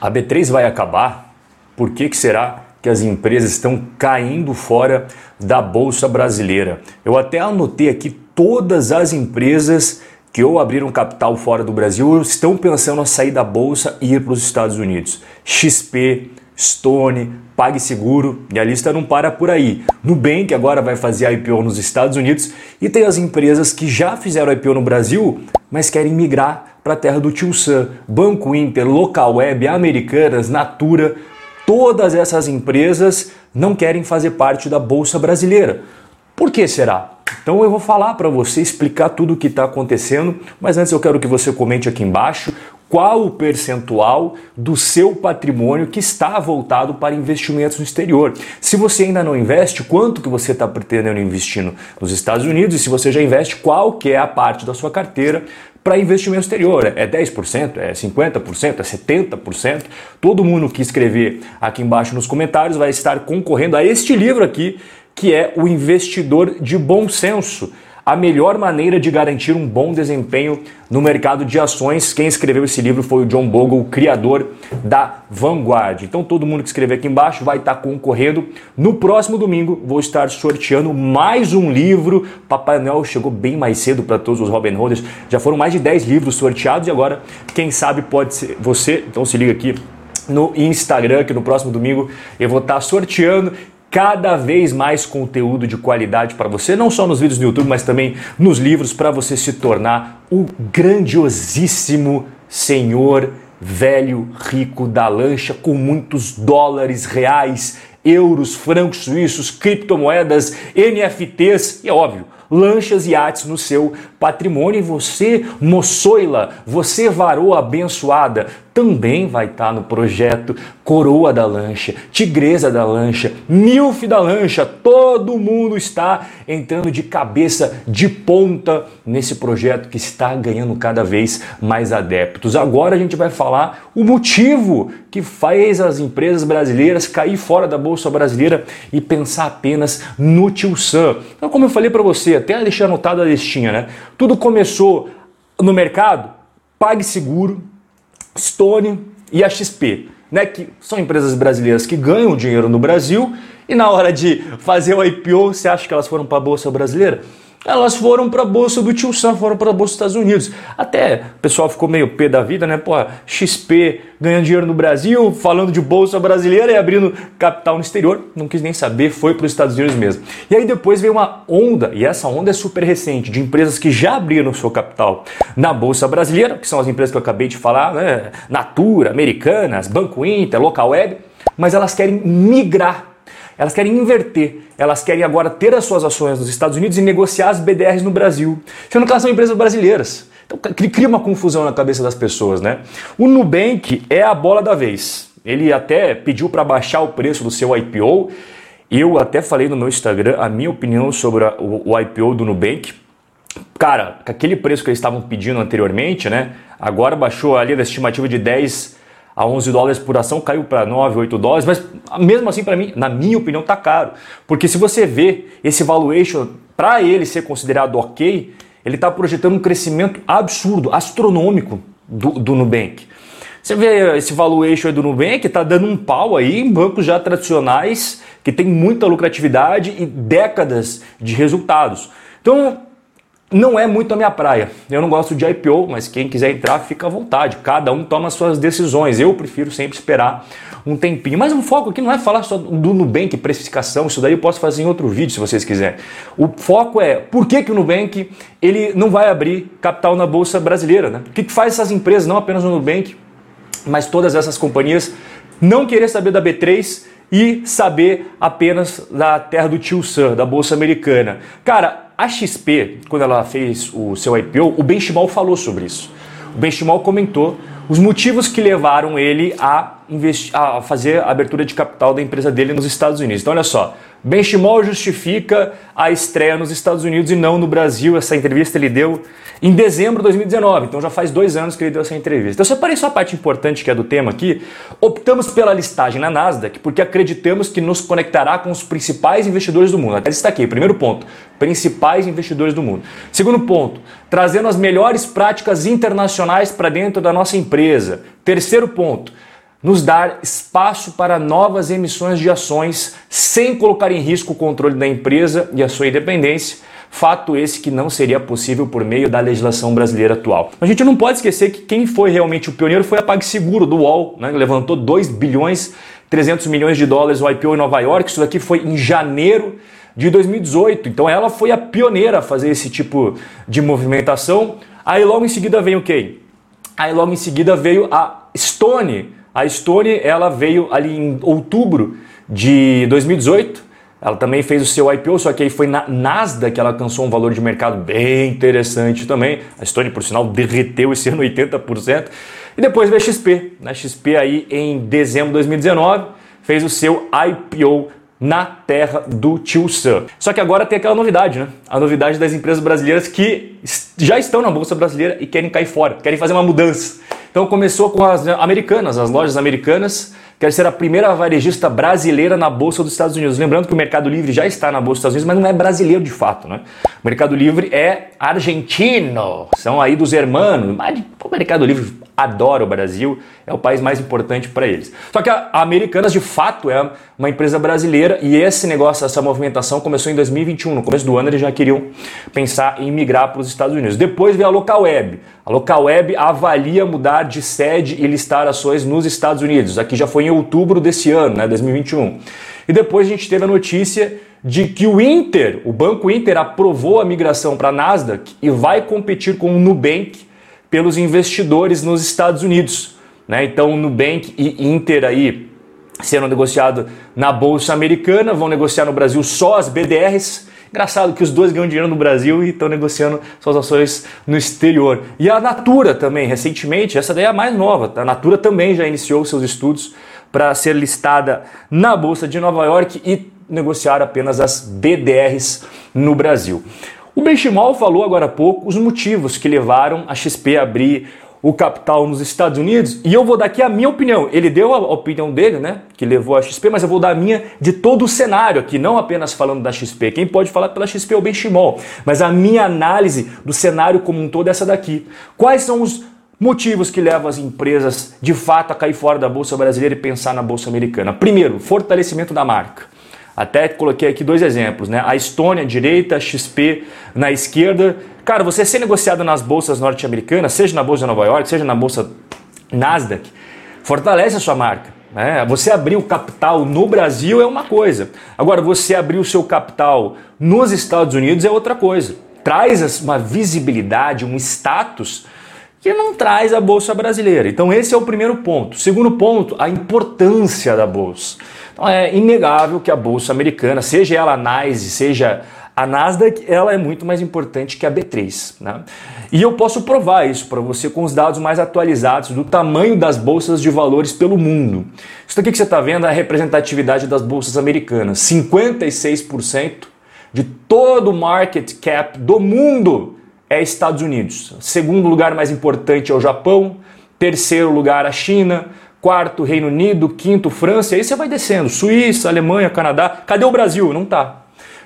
A B3 vai acabar? Por que, que será que as empresas estão caindo fora da Bolsa Brasileira? Eu até anotei aqui todas as empresas que ou abriram capital fora do Brasil ou estão pensando em sair da Bolsa e ir para os Estados Unidos. XP, Stone, PagSeguro e a lista não para por aí. Nubank agora vai fazer IPO nos Estados Unidos e tem as empresas que já fizeram IPO no Brasil, mas querem migrar para a terra do Tio Sam, Banco Inter, Local Web, Americanas, Natura, todas essas empresas não querem fazer parte da Bolsa Brasileira. Por que será? Então eu vou falar para você explicar tudo o que está acontecendo, mas antes eu quero que você comente aqui embaixo qual o percentual do seu patrimônio que está voltado para investimentos no exterior. Se você ainda não investe, quanto que você está pretendendo investir nos Estados Unidos? E se você já investe, qual que é a parte da sua carteira para investimento exterior. É 10%, é 50%, é 70%. Todo mundo que escrever aqui embaixo nos comentários vai estar concorrendo a este livro aqui, que é O Investidor de Bom Senso a melhor maneira de garantir um bom desempenho no mercado de ações. Quem escreveu esse livro foi o John Bogle, o criador da Vanguard. Então todo mundo que escrever aqui embaixo vai estar concorrendo. No próximo domingo vou estar sorteando mais um livro. Papai Noel chegou bem mais cedo para todos os Robin Hooders. Já foram mais de 10 livros sorteados e agora, quem sabe, pode ser você. Então se liga aqui no Instagram, que no próximo domingo eu vou estar sorteando cada vez mais conteúdo de qualidade para você, não só nos vídeos no YouTube, mas também nos livros, para você se tornar o grandiosíssimo senhor velho rico da lancha com muitos dólares reais, euros, francos suíços, criptomoedas, NFTs e é óbvio lanchas e iates no seu patrimônio. E você, moçoila, você varoa abençoada, também vai estar tá no projeto Coroa da Lancha, Tigresa da Lancha, Milf da Lancha. Todo mundo está entrando de cabeça de ponta nesse projeto que está ganhando cada vez mais adeptos. Agora a gente vai falar o motivo que faz as empresas brasileiras cair fora da bolsa brasileira e pensar apenas no Tio Sam. Então, como eu falei para você, até deixei anotado a listinha, né? Tudo começou no mercado, PagSeguro, Stone e a XP, né, que são empresas brasileiras que ganham dinheiro no Brasil e na hora de fazer o IPO, você acha que elas foram para a bolsa brasileira? Elas foram para a bolsa do Tio Sam, foram para a bolsa dos Estados Unidos. Até o pessoal ficou meio pé da vida, né? Pô, XP ganhando dinheiro no Brasil, falando de bolsa brasileira e abrindo capital no exterior. Não quis nem saber, foi para os Estados Unidos mesmo. E aí depois veio uma onda, e essa onda é super recente, de empresas que já abriram seu capital na bolsa brasileira, que são as empresas que eu acabei de falar, né? Natura, Americanas, Banco Inter, Local Web, mas elas querem migrar elas querem inverter. Elas querem agora ter as suas ações nos Estados Unidos e negociar as BDRs no Brasil. Sendo que elas são empresas brasileiras. Então cria uma confusão na cabeça das pessoas, né? O Nubank é a bola da vez. Ele até pediu para baixar o preço do seu IPO. Eu até falei no meu Instagram a minha opinião sobre a, o, o IPO do Nubank. Cara, aquele preço que eles estavam pedindo anteriormente, né? Agora baixou ali da estimativa de 10 a 11 dólares por ação, caiu para 9, 8 dólares, mas mesmo assim, para mim, na minha opinião, tá caro. Porque se você vê esse valuation, para ele ser considerado ok, ele está projetando um crescimento absurdo, astronômico do, do Nubank. Você vê esse valuation do Nubank, está dando um pau aí em bancos já tradicionais que tem muita lucratividade e décadas de resultados. Então, não é muito a minha praia. Eu não gosto de IPO, mas quem quiser entrar, fica à vontade. Cada um toma suas decisões. Eu prefiro sempre esperar um tempinho. Mas o foco aqui não é falar só do Nubank, precificação, isso daí eu posso fazer em outro vídeo se vocês quiserem. O foco é por que, que o Nubank ele não vai abrir capital na Bolsa Brasileira. Né? O que, que faz essas empresas, não apenas o Nubank, mas todas essas companhias, não querer saber da B3 e saber apenas da terra do tio Sam, da Bolsa Americana. Cara, a XP, quando ela fez o seu IPO, o Benchimol falou sobre isso. O Benchimol comentou os motivos que levaram ele a, a fazer a abertura de capital da empresa dele nos Estados Unidos. Então, olha só, Benchimol justifica a estreia nos Estados Unidos e não no Brasil. Essa entrevista ele deu em dezembro de 2019, então já faz dois anos que ele deu essa entrevista. Então, separei só a parte importante que é do tema aqui. Optamos pela listagem na Nasdaq porque acreditamos que nos conectará com os principais investidores do mundo. Até destaquei, primeiro ponto, principais investidores do mundo. Segundo ponto, trazendo as melhores práticas internacionais para dentro da nossa empresa. Terceiro ponto, nos dar espaço para novas emissões de ações sem colocar em risco o controle da empresa e a sua independência. Fato esse que não seria possível por meio da legislação brasileira atual. A gente não pode esquecer que quem foi realmente o pioneiro foi a PagSeguro do UOL, né, levantou 2 bilhões 300 milhões de dólares o IPO em Nova York. Isso daqui foi em janeiro de 2018. Então ela foi a pioneira a fazer esse tipo de movimentação. Aí logo em seguida veio quem? Aí logo em seguida veio a Stone. A Stone ela veio ali em outubro de 2018. Ela também fez o seu IPO, só que aí foi na Nasdaq que ela alcançou um valor de mercado bem interessante também. A Stone, por sinal, derreteu esse ano 80%. E depois veio a XP. A XP aí em dezembro de 2019 fez o seu IPO na terra do Tio Sam. Só que agora tem aquela novidade, né? A novidade das empresas brasileiras que já estão na bolsa brasileira e querem cair fora, querem fazer uma mudança. Então começou com as americanas, as lojas americanas, quer ser a primeira varejista brasileira na bolsa dos Estados Unidos. Lembrando que o Mercado Livre já está na bolsa dos Estados Unidos, mas não é brasileiro de fato, né? O Mercado Livre é argentino, são aí dos hermanos, mas o Mercado Livre adora o Brasil, é o país mais importante para eles. Só que a Americanas de fato é uma empresa brasileira e esse negócio, essa movimentação começou em 2021. No começo do ano eles já queriam pensar em migrar para os Estados Unidos. Depois veio a Local Web. A Local Web avalia mudar de sede e listar ações nos Estados Unidos. Aqui já foi em outubro desse ano, né, 2021. E depois a gente teve a notícia de que o Inter, o Banco Inter, aprovou a migração para a Nasdaq e vai competir com o Nubank pelos investidores nos Estados Unidos. Né? Então, Nubank e Inter aí sendo negociado na bolsa americana, vão negociar no Brasil só as BDRs. Engraçado que os dois ganham dinheiro no Brasil e estão negociando suas ações no exterior. E a Natura também, recentemente, essa daí é a mais nova. A Natura também já iniciou seus estudos para ser listada na Bolsa de Nova York e negociar apenas as BDRs no Brasil. O Benchimol falou agora há pouco os motivos que levaram a XP a abrir o capital nos Estados Unidos e eu vou dar aqui a minha opinião. Ele deu a opinião dele, né, que levou a XP, mas eu vou dar a minha de todo o cenário aqui, não apenas falando da XP. Quem pode falar pela XP é o Benchimol, mas a minha análise do cenário como um todo é essa daqui. Quais são os motivos que levam as empresas de fato a cair fora da bolsa brasileira e pensar na bolsa americana? Primeiro, fortalecimento da marca. Até coloquei aqui dois exemplos, né? A Estônia à direita, XP na esquerda. Cara, você ser negociado nas bolsas norte-americanas, seja na bolsa de Nova York, seja na bolsa Nasdaq, fortalece a sua marca. Né? Você abrir o capital no Brasil é uma coisa. Agora, você abrir o seu capital nos Estados Unidos é outra coisa. Traz uma visibilidade, um status que não traz a bolsa brasileira. Então, esse é o primeiro ponto. Segundo ponto, a importância da bolsa. Então é inegável que a bolsa americana, seja ela a NYSE, seja a Nasdaq, ela é muito mais importante que a B3. Né? E eu posso provar isso para você com os dados mais atualizados do tamanho das bolsas de valores pelo mundo. Isso aqui que você está vendo é a representatividade das bolsas americanas. 56% de todo o market cap do mundo é Estados Unidos. Segundo lugar mais importante é o Japão. Terceiro lugar a China quarto Reino Unido, quinto França, aí você vai descendo, Suíça, Alemanha, Canadá. Cadê o Brasil? Não tá.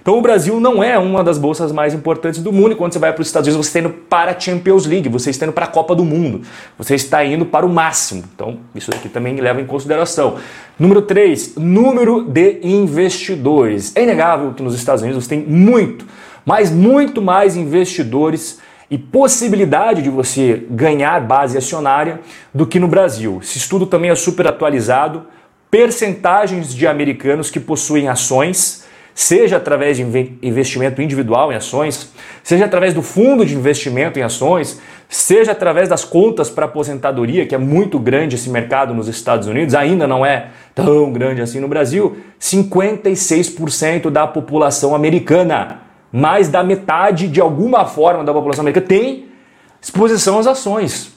Então o Brasil não é uma das bolsas mais importantes do mundo. E quando você vai para os Estados Unidos, você está indo para a Champions League, você está indo para a Copa do Mundo, você está indo para o máximo. Então isso aqui também leva em consideração. Número 3, número de investidores. É inegável que nos Estados Unidos você tem muito, mas muito mais investidores e possibilidade de você ganhar base acionária do que no Brasil. Esse estudo também é super atualizado. Percentagens de americanos que possuem ações, seja através de investimento individual em ações, seja através do fundo de investimento em ações, seja através das contas para aposentadoria, que é muito grande esse mercado nos Estados Unidos, ainda não é tão grande assim no Brasil, 56% da população americana mais da metade de alguma forma da população americana tem exposição às ações.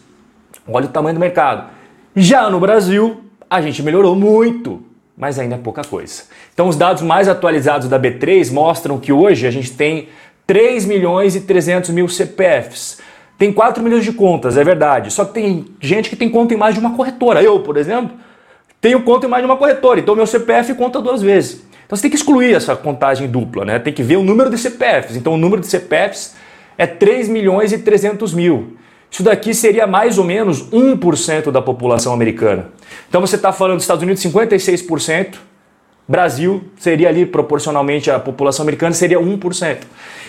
Olha o tamanho do mercado. Já no Brasil, a gente melhorou muito, mas ainda é pouca coisa. Então, os dados mais atualizados da B3 mostram que hoje a gente tem 3 milhões e 300 mil CPFs. Tem 4 milhões de contas, é verdade. Só que tem gente que tem conta em mais de uma corretora. Eu, por exemplo, tenho conta em mais de uma corretora. Então, meu CPF conta duas vezes. Então você tem que excluir essa contagem dupla, né? Tem que ver o número de CPFs. Então o número de CPFs é 3 milhões e 300 mil. Isso daqui seria mais ou menos 1% da população americana. Então você está falando dos Estados Unidos 56%, Brasil seria ali proporcionalmente à população americana seria 1%.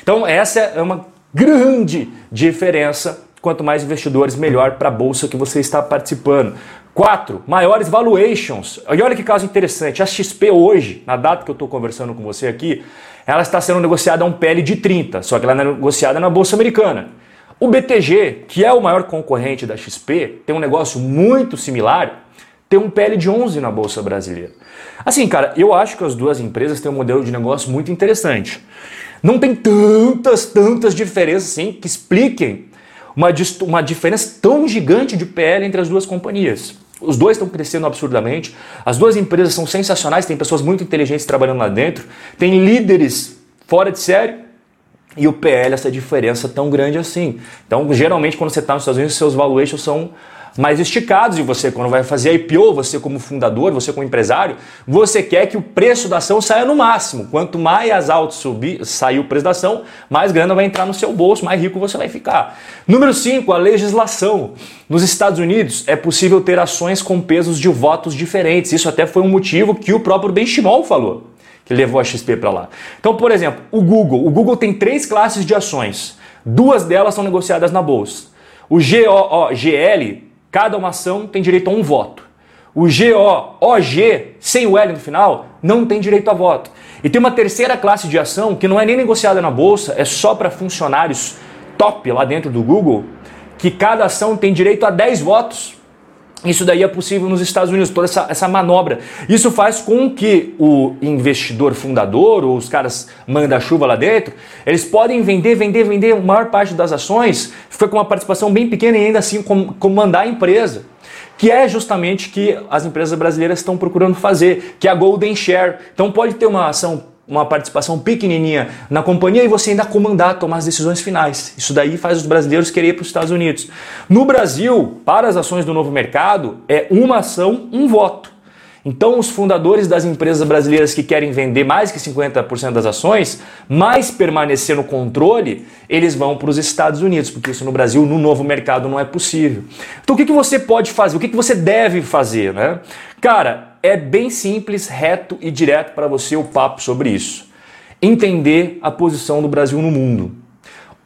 Então essa é uma grande diferença. Quanto mais investidores, melhor para a bolsa que você está participando. Quatro, maiores valuations. E olha que caso interessante. A XP hoje, na data que eu estou conversando com você aqui, ela está sendo negociada a um PL de 30, só que ela é negociada na Bolsa Americana. O BTG, que é o maior concorrente da XP, tem um negócio muito similar, tem um PL de 11 na Bolsa Brasileira. Assim, cara, eu acho que as duas empresas têm um modelo de negócio muito interessante. Não tem tantas, tantas diferenças assim que expliquem uma, uma diferença tão gigante de PL entre as duas companhias. Os dois estão crescendo absurdamente, as duas empresas são sensacionais, tem pessoas muito inteligentes trabalhando lá dentro, tem líderes fora de série. E o PL, essa diferença tão grande assim. Então, geralmente, quando você está nos Estados Unidos, seus valuations são mais esticados e você, quando vai fazer IPO, você como fundador, você como empresário, você quer que o preço da ação saia no máximo. Quanto mais alto subir, sair o preço da ação, mais grana vai entrar no seu bolso, mais rico você vai ficar. Número 5, a legislação. Nos Estados Unidos é possível ter ações com pesos de votos diferentes. Isso até foi um motivo que o próprio Benchimol falou, que levou a XP para lá. Então, por exemplo, o Google. O Google tem três classes de ações. Duas delas são negociadas na bolsa. O GOOGL cada uma ação tem direito a um voto. O GOOG, sem o L no final, não tem direito a voto. E tem uma terceira classe de ação que não é nem negociada na bolsa, é só para funcionários top lá dentro do Google, que cada ação tem direito a 10 votos. Isso daí é possível nos Estados Unidos, toda essa, essa manobra. Isso faz com que o investidor fundador, ou os caras manda-chuva lá dentro, eles podem vender, vender, vender a maior parte das ações, fica com uma participação bem pequena e ainda assim comandar a empresa. Que é justamente que as empresas brasileiras estão procurando fazer, que é a Golden Share. Então pode ter uma ação uma participação pequenininha na companhia e você ainda comandar, tomar as decisões finais. Isso daí faz os brasileiros querer ir para os Estados Unidos. No Brasil, para as ações do novo mercado, é uma ação, um voto. Então, os fundadores das empresas brasileiras que querem vender mais que 50% das ações, mais permanecer no controle, eles vão para os Estados Unidos, porque isso no Brasil, no novo mercado, não é possível. Então, o que, que você pode fazer? O que, que você deve fazer? Né? Cara, é bem simples, reto e direto para você o papo sobre isso. Entender a posição do Brasil no mundo.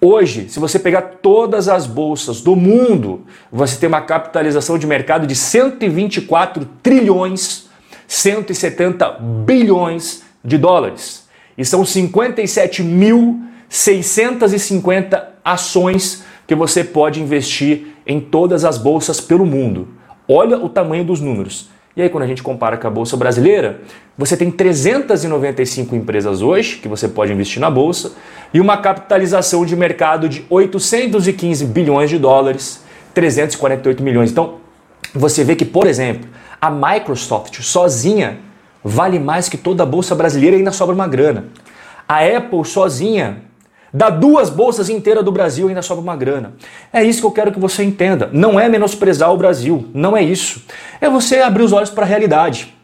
Hoje, se você pegar todas as bolsas do mundo, você tem uma capitalização de mercado de 124 trilhões, 170 bilhões de dólares. E são 57.650 ações que você pode investir em todas as bolsas pelo mundo. Olha o tamanho dos números. E aí, quando a gente compara com a Bolsa Brasileira, você tem 395 empresas hoje que você pode investir na Bolsa e uma capitalização de mercado de 815 bilhões de dólares, 348 milhões. Então, você vê que, por exemplo, a Microsoft sozinha vale mais que toda a Bolsa Brasileira e ainda sobra uma grana. A Apple sozinha Dá duas bolsas inteiras do Brasil e ainda sobra uma grana. É isso que eu quero que você entenda. Não é menosprezar o Brasil, não é isso. É você abrir os olhos para a realidade.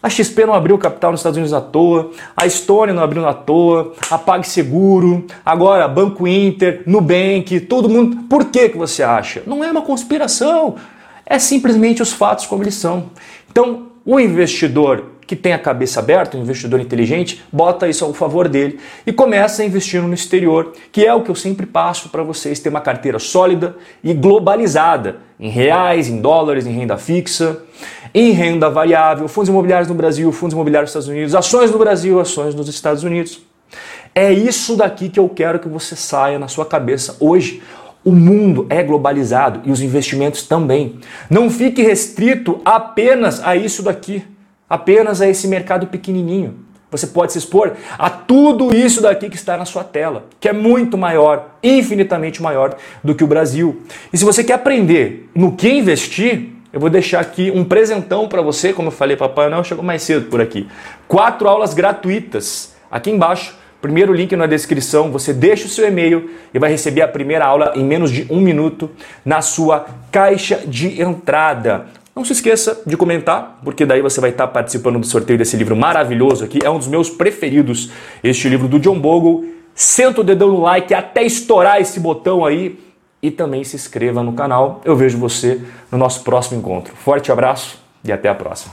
A XP não abriu capital nos Estados Unidos à toa, a Estônia não abriu à toa, a PagSeguro, agora Banco Inter, Nubank, todo mundo. Por que, que você acha? Não é uma conspiração, é simplesmente os fatos como eles são. Então, o investidor que tem a cabeça aberta, um investidor inteligente, bota isso ao favor dele e começa a investir no exterior, que é o que eu sempre passo para vocês, ter uma carteira sólida e globalizada, em reais, em dólares, em renda fixa, em renda variável, fundos imobiliários no Brasil, fundos imobiliários nos Estados Unidos, ações no Brasil, ações nos Estados Unidos. É isso daqui que eu quero que você saia na sua cabeça hoje. O mundo é globalizado e os investimentos também. Não fique restrito apenas a isso daqui apenas a esse mercado pequenininho. Você pode se expor a tudo isso daqui que está na sua tela, que é muito maior, infinitamente maior do que o Brasil. E se você quer aprender no que investir, eu vou deixar aqui um presentão para você, como eu falei, Papai Noel chegou mais cedo por aqui. Quatro aulas gratuitas aqui embaixo. Primeiro link na descrição, você deixa o seu e-mail e vai receber a primeira aula em menos de um minuto na sua caixa de entrada. Não se esqueça de comentar, porque daí você vai estar participando do sorteio desse livro maravilhoso aqui. É um dos meus preferidos, este livro do John Bogle. Senta o dedão no like até estourar esse botão aí e também se inscreva no canal. Eu vejo você no nosso próximo encontro. Forte abraço e até a próxima.